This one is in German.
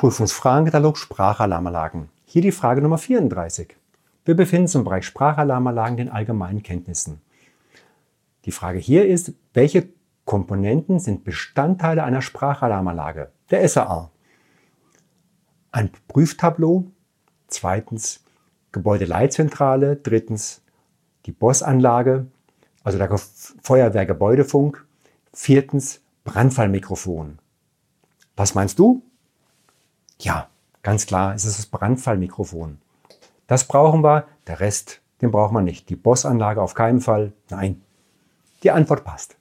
Prüfungsfragenkatalog Sprachalarmanlagen. Hier die Frage Nummer 34. Wir befinden uns im Bereich Sprachalarmanlagen den allgemeinen Kenntnissen. Die Frage hier ist, welche Komponenten sind Bestandteile einer Sprachalarmanlage, der SAA? Ein Prüftableau, zweitens Gebäudeleitzentrale, drittens die BOS-Anlage, also der Feuerwehrgebäudefunk, viertens Brandfallmikrofon. Was meinst du? Ja, ganz klar, es ist das Brandfallmikrofon. Das brauchen wir, der Rest, den braucht man nicht. Die BOS-Anlage auf keinen Fall. Nein, die Antwort passt.